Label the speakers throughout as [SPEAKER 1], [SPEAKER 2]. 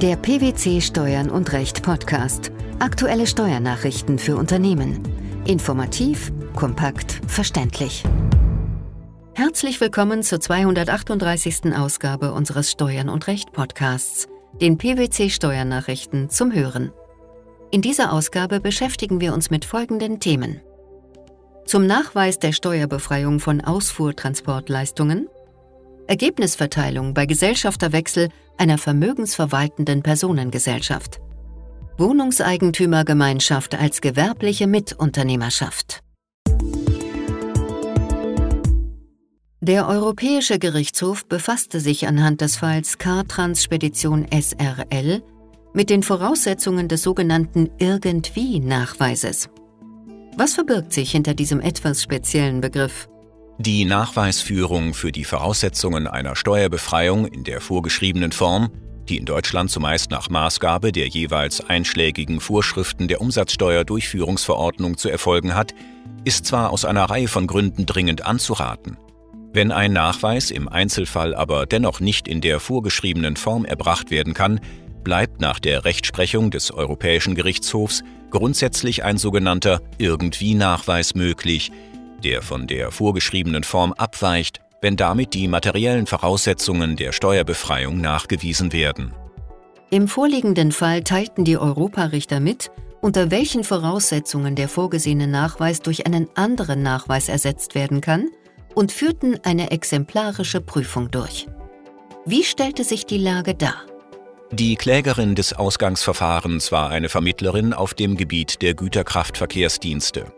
[SPEAKER 1] Der PwC Steuern und Recht Podcast. Aktuelle Steuernachrichten für Unternehmen. Informativ, kompakt, verständlich. Herzlich willkommen zur 238. Ausgabe unseres Steuern und Recht Podcasts, den PwC Steuernachrichten zum Hören. In dieser Ausgabe beschäftigen wir uns mit folgenden Themen. Zum Nachweis der Steuerbefreiung von Ausfuhrtransportleistungen, Ergebnisverteilung bei Gesellschafterwechsel einer vermögensverwaltenden Personengesellschaft, Wohnungseigentümergemeinschaft als gewerbliche Mitunternehmerschaft. Der Europäische Gerichtshof befasste sich anhand des Falls K-Trans Spedition SRL mit den Voraussetzungen des sogenannten Irgendwie-Nachweises. Was verbirgt sich hinter diesem etwas speziellen Begriff?
[SPEAKER 2] Die Nachweisführung für die Voraussetzungen einer Steuerbefreiung in der vorgeschriebenen Form, die in Deutschland zumeist nach Maßgabe der jeweils einschlägigen Vorschriften der Umsatzsteuerdurchführungsverordnung zu erfolgen hat, ist zwar aus einer Reihe von Gründen dringend anzuraten. Wenn ein Nachweis im Einzelfall aber dennoch nicht in der vorgeschriebenen Form erbracht werden kann, bleibt nach der Rechtsprechung des Europäischen Gerichtshofs grundsätzlich ein sogenannter Irgendwie-Nachweis möglich, der von der vorgeschriebenen Form abweicht, wenn damit die materiellen Voraussetzungen der Steuerbefreiung nachgewiesen werden.
[SPEAKER 1] Im vorliegenden Fall teilten die Europarichter mit, unter welchen Voraussetzungen der vorgesehene Nachweis durch einen anderen Nachweis ersetzt werden kann und führten eine exemplarische Prüfung durch. Wie stellte sich die Lage dar?
[SPEAKER 2] Die Klägerin des Ausgangsverfahrens war eine Vermittlerin auf dem Gebiet der Güterkraftverkehrsdienste.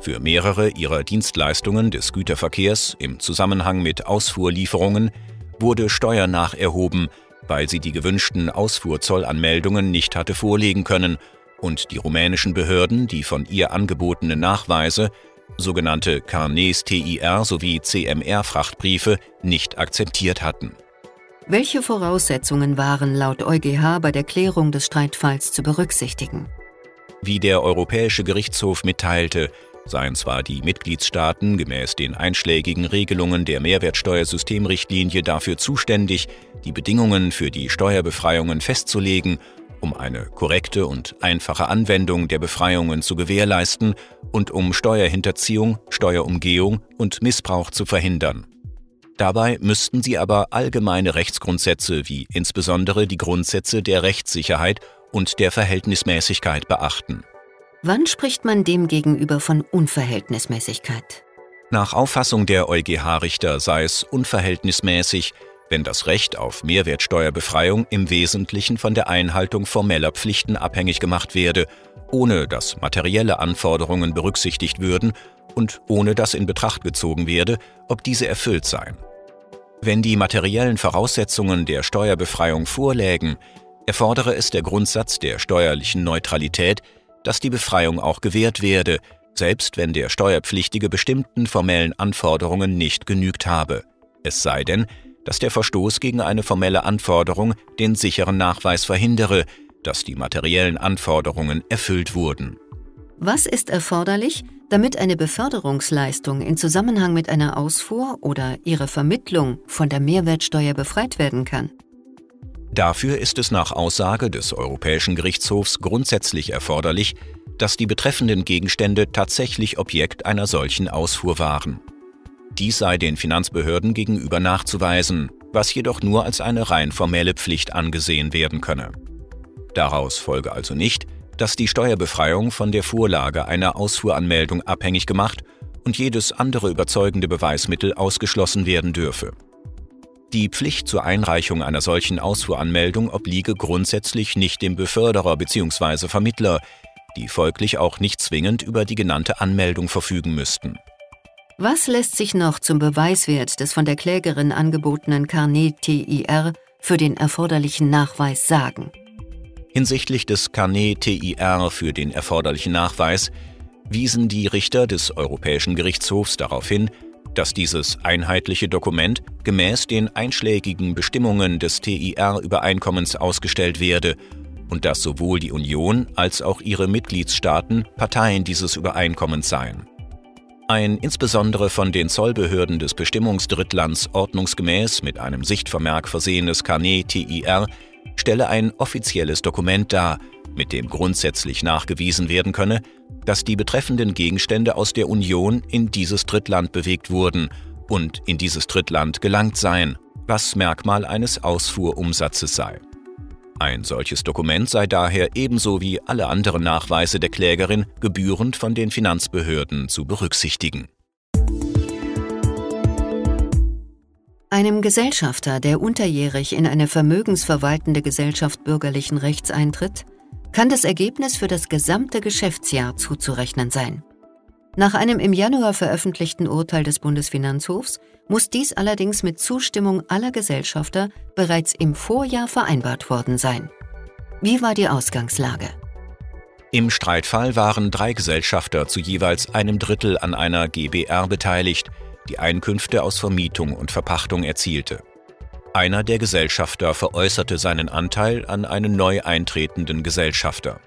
[SPEAKER 2] Für mehrere ihrer Dienstleistungen des Güterverkehrs im Zusammenhang mit Ausfuhrlieferungen wurde Steuer nacherhoben, weil sie die gewünschten Ausfuhrzollanmeldungen nicht hatte vorlegen können und die rumänischen Behörden die von ihr angebotenen Nachweise, sogenannte Carnets TIR sowie CMR-Frachtbriefe, nicht akzeptiert hatten.
[SPEAKER 1] Welche Voraussetzungen waren laut EuGH bei der Klärung des Streitfalls zu berücksichtigen?
[SPEAKER 2] Wie der Europäische Gerichtshof mitteilte, seien zwar die Mitgliedstaaten gemäß den einschlägigen Regelungen der Mehrwertsteuersystemrichtlinie dafür zuständig, die Bedingungen für die Steuerbefreiungen festzulegen, um eine korrekte und einfache Anwendung der Befreiungen zu gewährleisten und um Steuerhinterziehung, Steuerumgehung und Missbrauch zu verhindern. Dabei müssten sie aber allgemeine Rechtsgrundsätze wie insbesondere die Grundsätze der Rechtssicherheit und der Verhältnismäßigkeit beachten.
[SPEAKER 1] Wann spricht man demgegenüber von Unverhältnismäßigkeit?
[SPEAKER 2] Nach Auffassung der EuGH-Richter sei es unverhältnismäßig, wenn das Recht auf Mehrwertsteuerbefreiung im Wesentlichen von der Einhaltung formeller Pflichten abhängig gemacht werde, ohne dass materielle Anforderungen berücksichtigt würden und ohne dass in Betracht gezogen werde, ob diese erfüllt seien. Wenn die materiellen Voraussetzungen der Steuerbefreiung vorlägen, erfordere es der Grundsatz der steuerlichen Neutralität, dass die Befreiung auch gewährt werde, selbst wenn der Steuerpflichtige bestimmten formellen Anforderungen nicht genügt habe. Es sei denn, dass der Verstoß gegen eine formelle Anforderung den sicheren Nachweis verhindere, dass die materiellen Anforderungen erfüllt wurden.
[SPEAKER 1] Was ist erforderlich, damit eine Beförderungsleistung in Zusammenhang mit einer Ausfuhr oder ihre Vermittlung von der Mehrwertsteuer befreit werden kann.
[SPEAKER 2] Dafür ist es nach Aussage des Europäischen Gerichtshofs grundsätzlich erforderlich, dass die betreffenden Gegenstände tatsächlich Objekt einer solchen Ausfuhr waren. Dies sei den Finanzbehörden gegenüber nachzuweisen, was jedoch nur als eine rein formelle Pflicht angesehen werden könne. Daraus folge also nicht, dass die Steuerbefreiung von der Vorlage einer Ausfuhranmeldung abhängig gemacht und jedes andere überzeugende Beweismittel ausgeschlossen werden dürfe. Die Pflicht zur Einreichung einer solchen Ausfuhranmeldung obliege grundsätzlich nicht dem Beförderer bzw. Vermittler, die folglich auch nicht zwingend über die genannte Anmeldung verfügen müssten.
[SPEAKER 1] Was lässt sich noch zum Beweiswert des von der Klägerin angebotenen Carnet TIR für den erforderlichen Nachweis sagen?
[SPEAKER 2] Hinsichtlich des Carnet TIR für den erforderlichen Nachweis wiesen die Richter des Europäischen Gerichtshofs darauf hin, dass dieses einheitliche Dokument gemäß den einschlägigen Bestimmungen des TIR-Übereinkommens ausgestellt werde und dass sowohl die Union als auch ihre Mitgliedstaaten Parteien dieses Übereinkommens seien. Ein insbesondere von den Zollbehörden des Bestimmungsdrittlands ordnungsgemäß mit einem Sichtvermerk versehenes Carnet TIR stelle ein offizielles Dokument dar, mit dem grundsätzlich nachgewiesen werden könne, dass die betreffenden Gegenstände aus der Union in dieses Drittland bewegt wurden und in dieses Drittland gelangt seien, was Merkmal eines Ausfuhrumsatzes sei. Ein solches Dokument sei daher ebenso wie alle anderen Nachweise der Klägerin gebührend von den Finanzbehörden zu berücksichtigen.
[SPEAKER 1] Einem Gesellschafter, der unterjährig in eine vermögensverwaltende Gesellschaft bürgerlichen Rechts eintritt, kann das Ergebnis für das gesamte Geschäftsjahr zuzurechnen sein. Nach einem im Januar veröffentlichten Urteil des Bundesfinanzhofs muss dies allerdings mit Zustimmung aller Gesellschafter bereits im Vorjahr vereinbart worden sein. Wie war die Ausgangslage?
[SPEAKER 2] Im Streitfall waren drei Gesellschafter zu jeweils einem Drittel an einer GBR beteiligt, die Einkünfte aus Vermietung und Verpachtung erzielte. Einer der Gesellschafter veräußerte seinen Anteil an einen neu eintretenden Gesellschafter.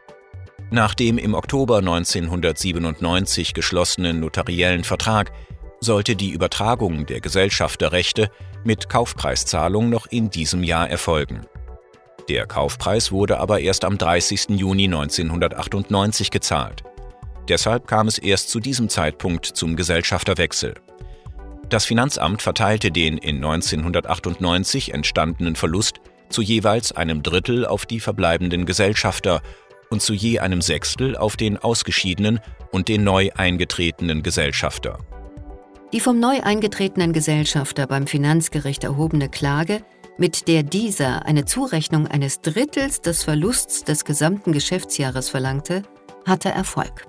[SPEAKER 2] Nach dem im Oktober 1997 geschlossenen notariellen Vertrag sollte die Übertragung der Gesellschafterrechte mit Kaufpreiszahlung noch in diesem Jahr erfolgen. Der Kaufpreis wurde aber erst am 30. Juni 1998 gezahlt. Deshalb kam es erst zu diesem Zeitpunkt zum Gesellschafterwechsel. Das Finanzamt verteilte den in 1998 entstandenen Verlust zu jeweils einem Drittel auf die verbleibenden Gesellschafter und zu je einem Sechstel auf den ausgeschiedenen und den neu eingetretenen Gesellschafter.
[SPEAKER 1] Die vom neu eingetretenen Gesellschafter beim Finanzgericht erhobene Klage, mit der dieser eine Zurechnung eines Drittels des Verlusts des gesamten Geschäftsjahres verlangte, hatte Erfolg.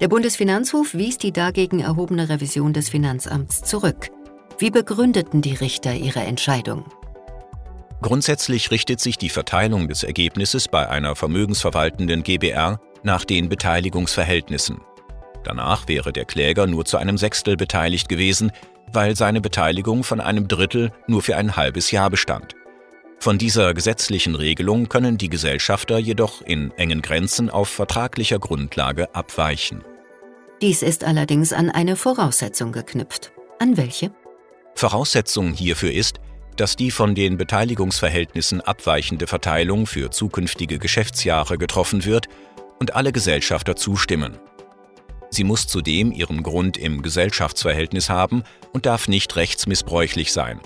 [SPEAKER 1] Der Bundesfinanzhof wies die dagegen erhobene Revision des Finanzamts zurück. Wie begründeten die Richter ihre Entscheidung?
[SPEAKER 2] Grundsätzlich richtet sich die Verteilung des Ergebnisses bei einer vermögensverwaltenden GBR nach den Beteiligungsverhältnissen. Danach wäre der Kläger nur zu einem Sechstel beteiligt gewesen, weil seine Beteiligung von einem Drittel nur für ein halbes Jahr bestand. Von dieser gesetzlichen Regelung können die Gesellschafter jedoch in engen Grenzen auf vertraglicher Grundlage abweichen.
[SPEAKER 1] Dies ist allerdings an eine Voraussetzung geknüpft. An welche?
[SPEAKER 2] Voraussetzung hierfür ist, dass die von den Beteiligungsverhältnissen abweichende Verteilung für zukünftige Geschäftsjahre getroffen wird und alle Gesellschafter zustimmen. Sie muss zudem ihren Grund im Gesellschaftsverhältnis haben und darf nicht rechtsmissbräuchlich sein.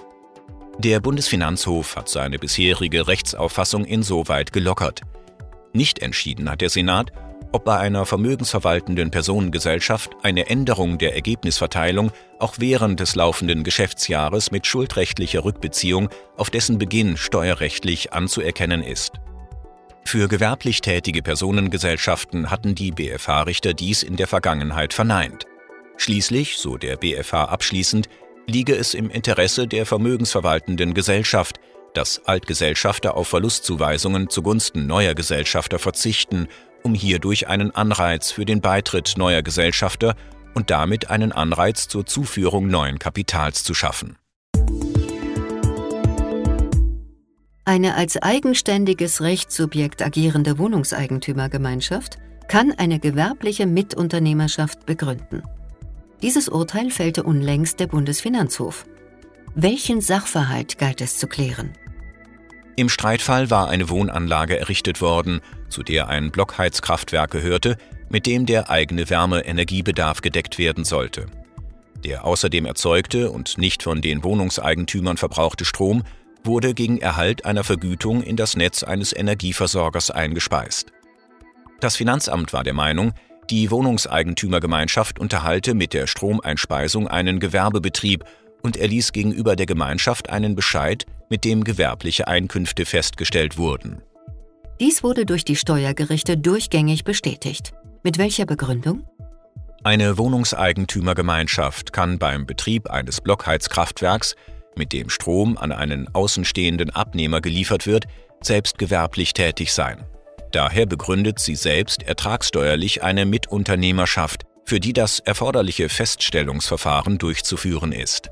[SPEAKER 2] Der Bundesfinanzhof hat seine bisherige Rechtsauffassung insoweit gelockert. Nicht entschieden hat der Senat, ob bei einer vermögensverwaltenden Personengesellschaft eine Änderung der Ergebnisverteilung auch während des laufenden Geschäftsjahres mit schuldrechtlicher Rückbeziehung auf dessen Beginn steuerrechtlich anzuerkennen ist. Für gewerblich tätige Personengesellschaften hatten die BFH-Richter dies in der Vergangenheit verneint. Schließlich, so der BFH abschließend, liege es im Interesse der vermögensverwaltenden Gesellschaft, dass Altgesellschafter auf Verlustzuweisungen zugunsten neuer Gesellschafter verzichten um hierdurch einen Anreiz für den Beitritt neuer Gesellschafter und damit einen Anreiz zur Zuführung neuen Kapitals zu schaffen.
[SPEAKER 1] Eine als eigenständiges Rechtssubjekt agierende Wohnungseigentümergemeinschaft kann eine gewerbliche Mitunternehmerschaft begründen. Dieses Urteil fällte unlängst der Bundesfinanzhof. Welchen Sachverhalt galt es zu klären?
[SPEAKER 2] Im Streitfall war eine Wohnanlage errichtet worden, zu der ein Blockheizkraftwerk gehörte, mit dem der eigene Wärmeenergiebedarf gedeckt werden sollte. Der außerdem erzeugte und nicht von den Wohnungseigentümern verbrauchte Strom wurde gegen Erhalt einer Vergütung in das Netz eines Energieversorgers eingespeist. Das Finanzamt war der Meinung, die Wohnungseigentümergemeinschaft unterhalte mit der Stromeinspeisung einen Gewerbebetrieb und erließ gegenüber der Gemeinschaft einen Bescheid, mit dem gewerbliche Einkünfte festgestellt wurden.
[SPEAKER 1] Dies wurde durch die Steuergerichte durchgängig bestätigt. Mit welcher Begründung?
[SPEAKER 2] Eine Wohnungseigentümergemeinschaft kann beim Betrieb eines Blockheizkraftwerks, mit dem Strom an einen außenstehenden Abnehmer geliefert wird, selbst gewerblich tätig sein. Daher begründet sie selbst ertragssteuerlich eine Mitunternehmerschaft, für die das erforderliche Feststellungsverfahren durchzuführen ist.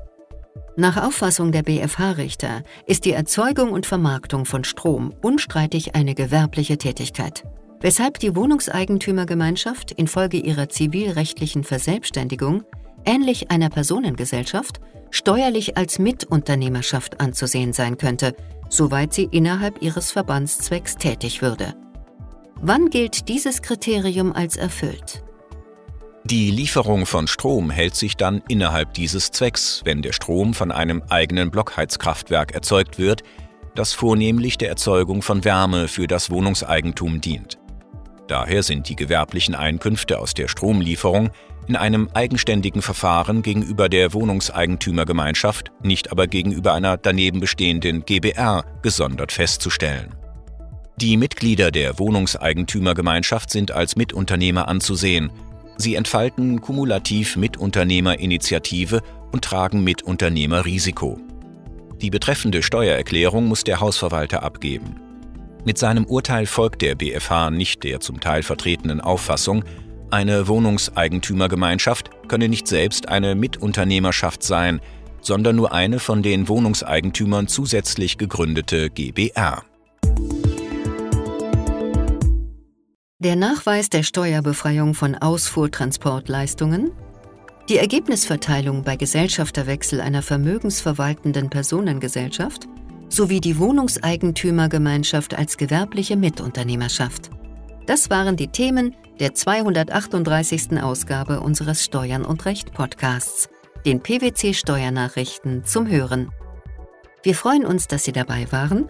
[SPEAKER 1] Nach Auffassung der BFH-Richter ist die Erzeugung und Vermarktung von Strom unstreitig eine gewerbliche Tätigkeit, weshalb die Wohnungseigentümergemeinschaft infolge ihrer zivilrechtlichen Verselbstständigung, ähnlich einer Personengesellschaft, steuerlich als Mitunternehmerschaft anzusehen sein könnte, soweit sie innerhalb ihres Verbandszwecks tätig würde. Wann gilt dieses Kriterium als erfüllt?
[SPEAKER 2] Die Lieferung von Strom hält sich dann innerhalb dieses Zwecks, wenn der Strom von einem eigenen Blockheizkraftwerk erzeugt wird, das vornehmlich der Erzeugung von Wärme für das Wohnungseigentum dient. Daher sind die gewerblichen Einkünfte aus der Stromlieferung in einem eigenständigen Verfahren gegenüber der Wohnungseigentümergemeinschaft, nicht aber gegenüber einer daneben bestehenden GBR gesondert festzustellen. Die Mitglieder der Wohnungseigentümergemeinschaft sind als Mitunternehmer anzusehen. Sie entfalten kumulativ Mitunternehmerinitiative und tragen Mitunternehmerrisiko. Die betreffende Steuererklärung muss der Hausverwalter abgeben. Mit seinem Urteil folgt der BFH nicht der zum Teil vertretenen Auffassung, eine Wohnungseigentümergemeinschaft könne nicht selbst eine Mitunternehmerschaft sein, sondern nur eine von den Wohnungseigentümern zusätzlich gegründete GBR.
[SPEAKER 1] Der Nachweis der Steuerbefreiung von Ausfuhrtransportleistungen, die Ergebnisverteilung bei Gesellschafterwechsel einer vermögensverwaltenden Personengesellschaft sowie die Wohnungseigentümergemeinschaft als gewerbliche Mitunternehmerschaft. Das waren die Themen der 238. Ausgabe unseres Steuern und Recht Podcasts, den PwC Steuernachrichten zum Hören. Wir freuen uns, dass Sie dabei waren